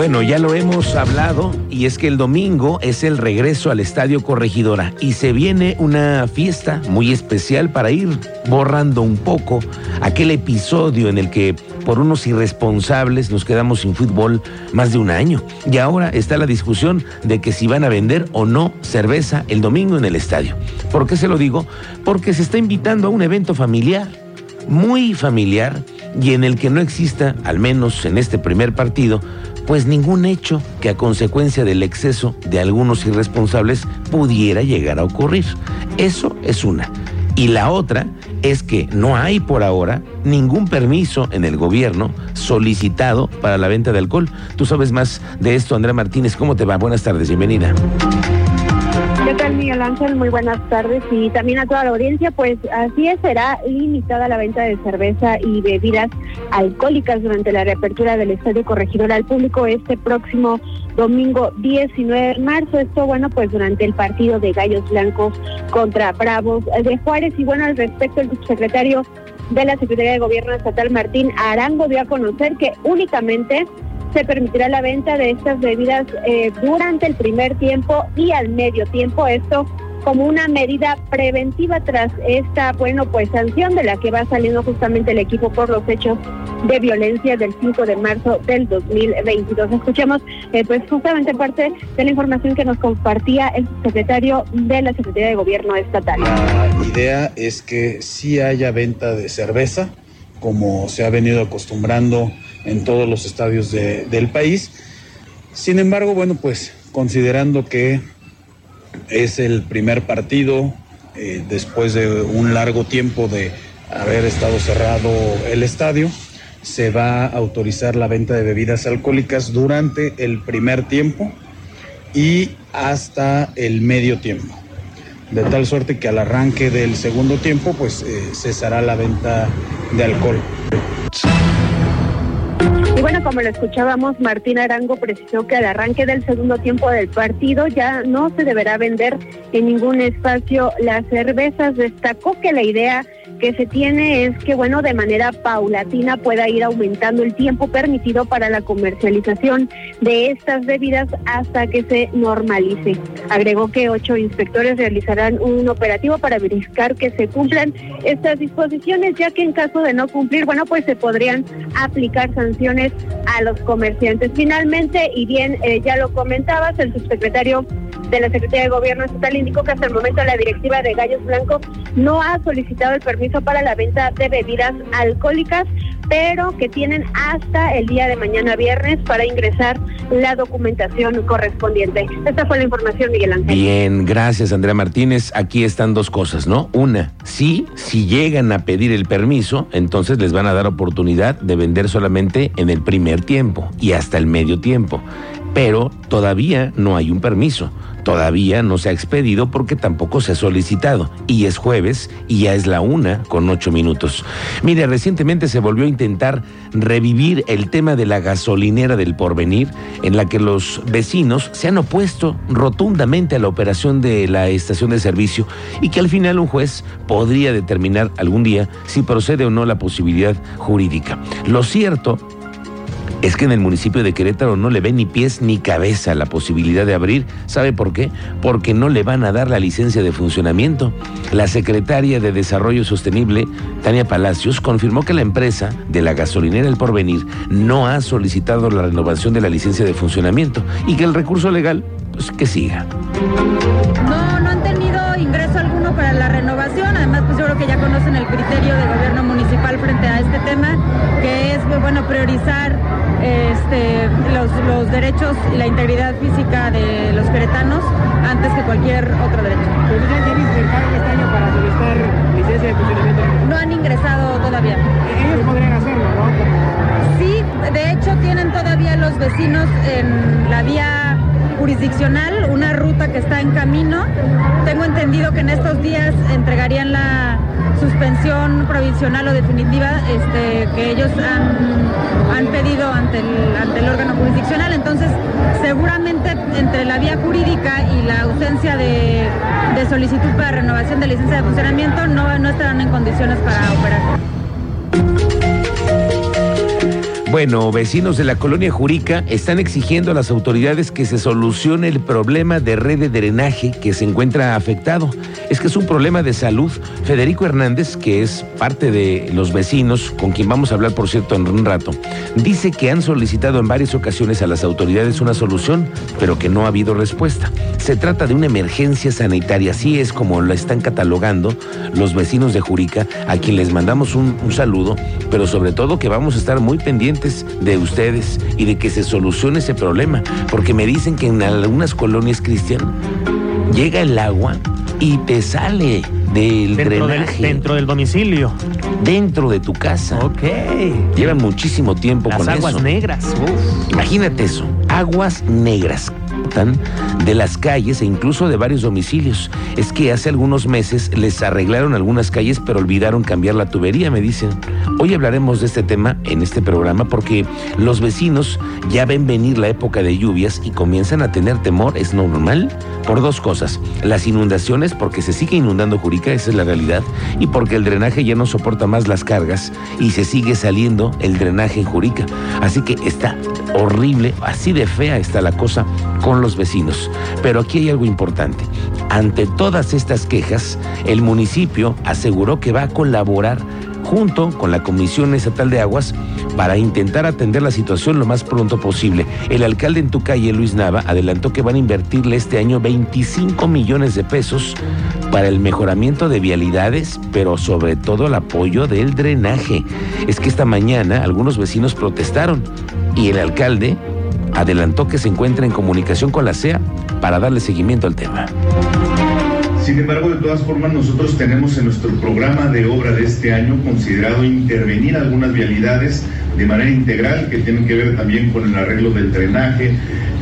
Bueno, ya lo hemos hablado y es que el domingo es el regreso al Estadio Corregidora y se viene una fiesta muy especial para ir borrando un poco aquel episodio en el que por unos irresponsables nos quedamos sin fútbol más de un año. Y ahora está la discusión de que si van a vender o no cerveza el domingo en el estadio. ¿Por qué se lo digo? Porque se está invitando a un evento familiar, muy familiar, y en el que no exista, al menos en este primer partido, pues ningún hecho que a consecuencia del exceso de algunos irresponsables pudiera llegar a ocurrir. Eso es una. Y la otra es que no hay por ahora ningún permiso en el gobierno solicitado para la venta de alcohol. Tú sabes más de esto, Andrea Martínez. ¿Cómo te va? Buenas tardes, bienvenida. ¿Qué tal, Miguel Ángel? Muy buenas tardes y también a toda la audiencia. Pues así es, será limitada la venta de cerveza y bebidas alcohólicas durante la reapertura del Estadio Corregidor al público este próximo domingo 19 de marzo. Esto, bueno, pues durante el partido de Gallos Blancos contra Bravos de Juárez. Y bueno, al respecto, el subsecretario de la Secretaría de Gobierno Estatal, Martín Arango, dio a conocer que únicamente se permitirá la venta de estas bebidas eh, durante el primer tiempo y al medio tiempo. Esto como una medida preventiva tras esta, bueno, pues sanción de la que va saliendo justamente el equipo por los hechos de violencia del 5 de marzo del 2022. Escuchemos, eh, pues justamente parte de la información que nos compartía el secretario de la Secretaría de Gobierno Estatal. La idea es que sí haya venta de cerveza, como se ha venido acostumbrando en todos los estadios de, del país. Sin embargo, bueno, pues considerando que es el primer partido eh, después de un largo tiempo de haber estado cerrado el estadio, se va a autorizar la venta de bebidas alcohólicas durante el primer tiempo y hasta el medio tiempo. De tal suerte que al arranque del segundo tiempo, pues eh, cesará la venta de alcohol. Y bueno, como lo escuchábamos, Martín Arango precisó que al arranque del segundo tiempo del partido ya no se deberá vender en ningún espacio las cervezas. Destacó que la idea que se tiene es que, bueno, de manera paulatina pueda ir aumentando el tiempo permitido para la comercialización de estas bebidas hasta que se normalice. Agregó que ocho inspectores realizarán un operativo para verificar que se cumplan estas disposiciones, ya que en caso de no cumplir, bueno, pues se podrían aplicar sanciones a los comerciantes. Finalmente, y bien, eh, ya lo comentabas, el subsecretario de la Secretaría de Gobierno Estatal indicó que hasta el momento la directiva de Gallos Blancos no ha solicitado el permiso para la venta de bebidas alcohólicas, pero que tienen hasta el día de mañana viernes para ingresar la documentación correspondiente. Esta fue la información, Miguel Ángel. Bien, gracias, Andrea Martínez. Aquí están dos cosas, ¿no? Una, sí, si llegan a pedir el permiso, entonces les van a dar oportunidad de vender solamente en el primer tiempo y hasta el medio tiempo. Pero todavía no hay un permiso. Todavía no se ha expedido porque tampoco se ha solicitado. Y es jueves y ya es la una con ocho minutos. Mire, recientemente se volvió a intentar revivir el tema de la gasolinera del porvenir, en la que los vecinos se han opuesto rotundamente a la operación de la estación de servicio y que al final un juez podría determinar algún día si procede o no la posibilidad jurídica. Lo cierto es que en el municipio de Querétaro no le ven ni pies ni cabeza la posibilidad de abrir. ¿Sabe por qué? Porque no le van a dar la licencia de funcionamiento. La secretaria de Desarrollo Sostenible, Tania Palacios, confirmó que la empresa de la gasolinera El Porvenir no ha solicitado la renovación de la licencia de funcionamiento y que el recurso legal, pues que siga. No, no han tenido ingreso alguno para la renovación. Además, pues yo creo que ya conocen el criterio de gobierno municipal frente a este tema, que es, bueno, priorizar este, los, los derechos y la integridad física de los queretanos antes que cualquier otro derecho. ¿Pero ya tienen este año para solicitar licencia de funcionamiento? No han ingresado todavía. Ellos podrían hacerlo, ¿no? Sí, de hecho tienen todavía los vecinos en la vía jurisdiccional, una ruta que está en camino. Tengo entendido que en estos días entregarían la suspensión provisional o definitiva este, que ellos han, han pedido ante el, ante el órgano jurisdiccional. Entonces, seguramente entre la vía jurídica y la ausencia de, de solicitud para renovación de licencia de funcionamiento, no, no estarán en condiciones para operar. Bueno, vecinos de la colonia Jurica están exigiendo a las autoridades que se solucione el problema de red de drenaje que se encuentra afectado. Es que es un problema de salud. Federico Hernández, que es parte de los vecinos, con quien vamos a hablar, por cierto, en un rato, dice que han solicitado en varias ocasiones a las autoridades una solución, pero que no ha habido respuesta. Se trata de una emergencia sanitaria, así es como la están catalogando los vecinos de Jurica, a quien les mandamos un, un saludo, pero sobre todo que vamos a estar muy pendientes de ustedes y de que se solucione ese problema, porque me dicen que en algunas colonias cristianas llega el agua y te sale del Dentro del, drenaje dentro del domicilio. dentro de tu casa. Ok. Llevan muchísimo tiempo Las con aguas eso. negras. Uf. Imagínate eso, aguas negras de las calles e incluso de varios domicilios. Es que hace algunos meses les arreglaron algunas calles, pero olvidaron cambiar la tubería, me dicen. Hoy hablaremos de este tema en este programa porque los vecinos ya ven venir la época de lluvias y comienzan a tener temor, es normal, por dos cosas. Las inundaciones, porque se sigue inundando Jurica, esa es la realidad, y porque el drenaje ya no soporta más las cargas y se sigue saliendo el drenaje en Jurica. Así que está horrible, así de fea está la cosa con los vecinos. Pero aquí hay algo importante. Ante todas estas quejas, el municipio aseguró que va a colaborar junto con la Comisión Estatal de Aguas para intentar atender la situación lo más pronto posible. El alcalde en tu calle, Luis Nava, adelantó que van a invertirle este año 25 millones de pesos para el mejoramiento de vialidades, pero sobre todo el apoyo del drenaje. Es que esta mañana algunos vecinos protestaron y el alcalde adelantó que se encuentra en comunicación con la CEA para darle seguimiento al tema. Sin embargo, de todas formas, nosotros tenemos en nuestro programa de obra de este año considerado intervenir algunas vialidades de manera integral que tienen que ver también con el arreglo del drenaje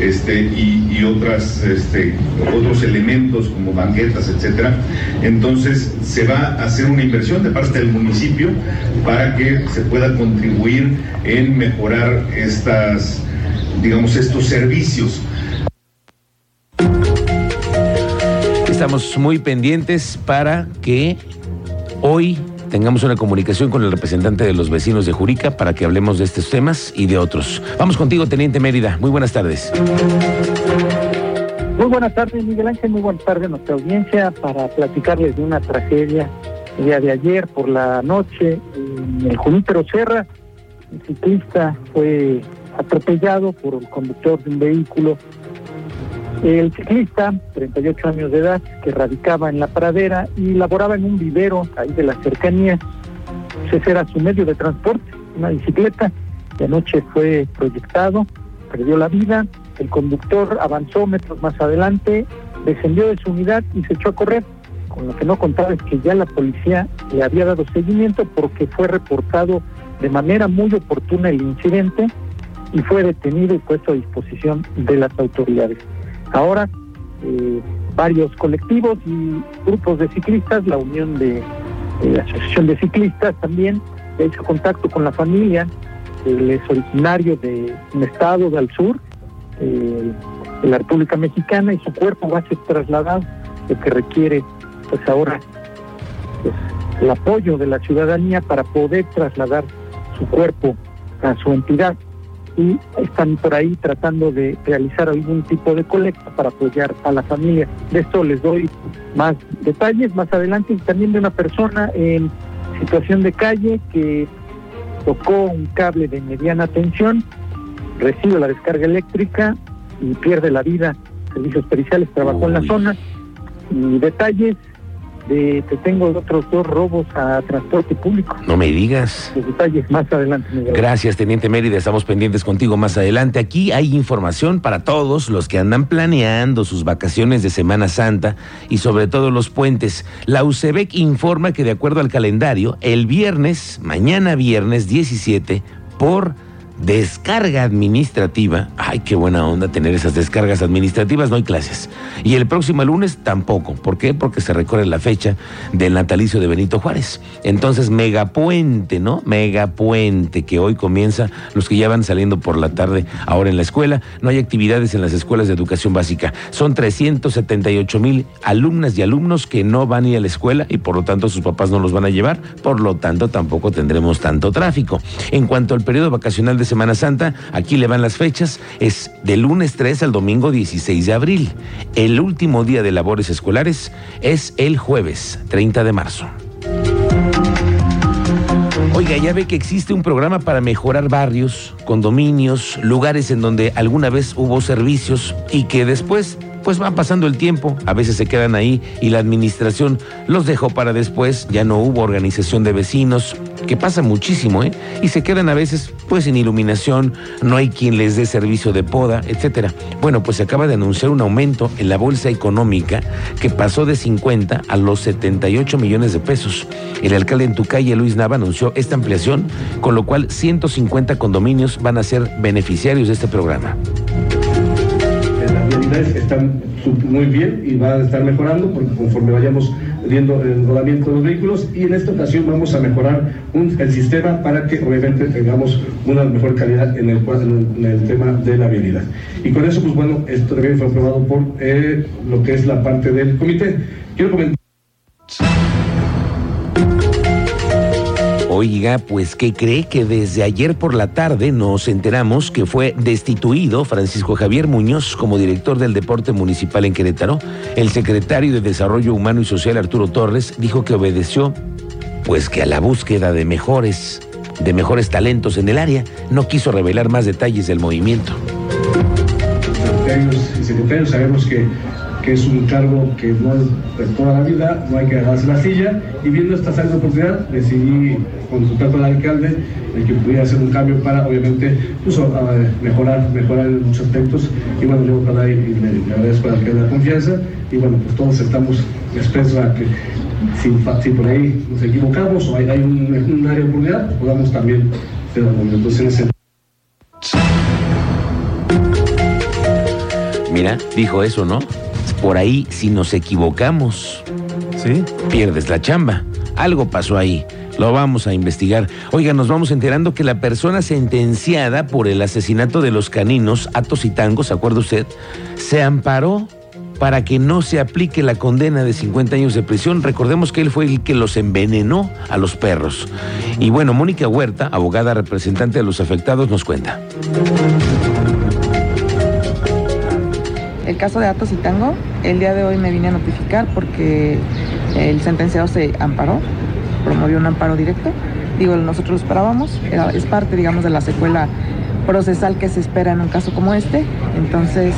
este, y, otras, este, otros elementos como banquetas, etcétera. Entonces, se va a hacer una inversión de parte del municipio para que se pueda contribuir en mejorar estas, digamos, estos servicios. Estamos muy pendientes para que hoy tengamos una comunicación con el representante de los vecinos de Jurica para que hablemos de estos temas y de otros. Vamos contigo, Teniente Mérida. Muy buenas tardes. Muy buenas tardes, Miguel Ángel. Muy buenas tardes a nuestra audiencia para platicarles de una tragedia el día de ayer por la noche en el Junípero Serra. Un ciclista fue atropellado por el conductor de un vehículo. El ciclista, 38 años de edad, que radicaba en la pradera y laboraba en un vivero ahí de las cercanías. Ese era su medio de transporte, una bicicleta. Y anoche fue proyectado, perdió la vida. El conductor avanzó metros más adelante, descendió de su unidad y se echó a correr. Con lo que no contaba es que ya la policía le había dado seguimiento porque fue reportado de manera muy oportuna el incidente y fue detenido y puesto a disposición de las autoridades. Ahora, eh, varios colectivos y grupos de ciclistas, la Unión de, de la Asociación de Ciclistas también, ha hecho contacto con la familia, él es originario de un estado del sur, eh, de la República Mexicana, y su cuerpo va a ser trasladado, lo que requiere pues ahora pues, el apoyo de la ciudadanía para poder trasladar su cuerpo a su entidad y están por ahí tratando de realizar algún tipo de colecta para apoyar a la familia. De esto les doy más detalles más adelante y también de una persona en situación de calle que tocó un cable de mediana tensión, recibe la descarga eléctrica y pierde la vida. Servicios periciales trabajó en la zona y detalles de que tengo otros dos robos a transporte público. No me digas. Los detalles más adelante. Miguel. Gracias, Teniente Mérida. Estamos pendientes contigo más adelante. Aquí hay información para todos los que andan planeando sus vacaciones de Semana Santa y sobre todo los puentes. La UCEBEC informa que de acuerdo al calendario, el viernes, mañana viernes 17, por descarga administrativa, ay, qué buena onda tener esas descargas administrativas, no hay clases. Y el próximo lunes tampoco. ¿Por qué? Porque se recorre la fecha del natalicio de Benito Juárez. Entonces, megapuente, ¿no? Megapuente, que hoy comienza, los que ya van saliendo por la tarde ahora en la escuela. No hay actividades en las escuelas de educación básica. Son 378 mil alumnas y alumnos que no van a ir a la escuela y por lo tanto sus papás no los van a llevar. Por lo tanto, tampoco tendremos tanto tráfico. En cuanto al periodo vacacional de Semana Santa. Aquí le van las fechas. Es del lunes 3 al domingo 16 de abril. El último día de labores escolares es el jueves 30 de marzo. Oiga, ya ve que existe un programa para mejorar barrios, condominios, lugares en donde alguna vez hubo servicios y que después pues va pasando el tiempo, a veces se quedan ahí y la administración los dejó para después, ya no hubo organización de vecinos, que pasa muchísimo, ¿eh? Y se quedan a veces pues sin iluminación, no hay quien les dé servicio de poda, etcétera. Bueno, pues se acaba de anunciar un aumento en la bolsa económica que pasó de 50 a los 78 millones de pesos. El alcalde en tu calle, Luis Nava, anunció esta ampliación, con lo cual 150 condominios van a ser beneficiarios de este programa están muy bien y van a estar mejorando porque conforme vayamos viendo el rodamiento de los vehículos y en esta ocasión vamos a mejorar el sistema para que obviamente tengamos una mejor calidad en el, en el, tema de la vialidad. Y con eso, pues bueno, esto también fue aprobado por eh, lo que es la parte del comité. Quiero comentar. Oiga, pues ¿qué cree que desde ayer por la tarde nos enteramos que fue destituido Francisco Javier Muñoz como director del deporte municipal en Querétaro? El secretario de Desarrollo Humano y Social Arturo Torres dijo que obedeció pues que a la búsqueda de mejores de mejores talentos en el área no quiso revelar más detalles del movimiento. Sabemos que que es un cargo que no es de toda la vida, no hay que agarrarse la silla, y viendo esta de oportunidad decidí consultar con el alcalde de que pudiera hacer un cambio para, obviamente, pues, mejorar, mejorar en muchos aspectos, y bueno, yo para ahí le, agradezco al alcalde la confianza, y bueno, pues todos estamos expresos a que si, por ahí nos equivocamos o hay, un, área de oportunidad, podamos también hacer movimientos en ese Mira, dijo eso, ¿no? Por ahí, si nos equivocamos, ¿sí? Pierdes la chamba. Algo pasó ahí. Lo vamos a investigar. Oiga, nos vamos enterando que la persona sentenciada por el asesinato de los caninos, Atos y Tangos, ¿se acuerda usted? Se amparó para que no se aplique la condena de 50 años de prisión. Recordemos que él fue el que los envenenó a los perros. Y bueno, Mónica Huerta, abogada representante de los afectados, nos cuenta. El caso de Atos y Tango, el día de hoy me vine a notificar porque el sentenciado se amparó, promovió un amparo directo. Digo, nosotros lo esperábamos, es parte, digamos, de la secuela procesal que se espera en un caso como este. Entonces,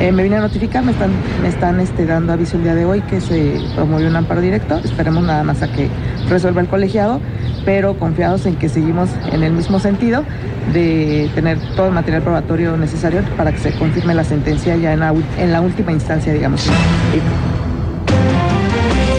eh, me vine a notificar, me están, me están este, dando aviso el día de hoy que se promovió un amparo directo. Esperemos nada más a que resuelva el colegiado, pero confiados en que seguimos en el mismo sentido de tener todo el material probatorio necesario para que se confirme la sentencia ya en la, en la última instancia, digamos.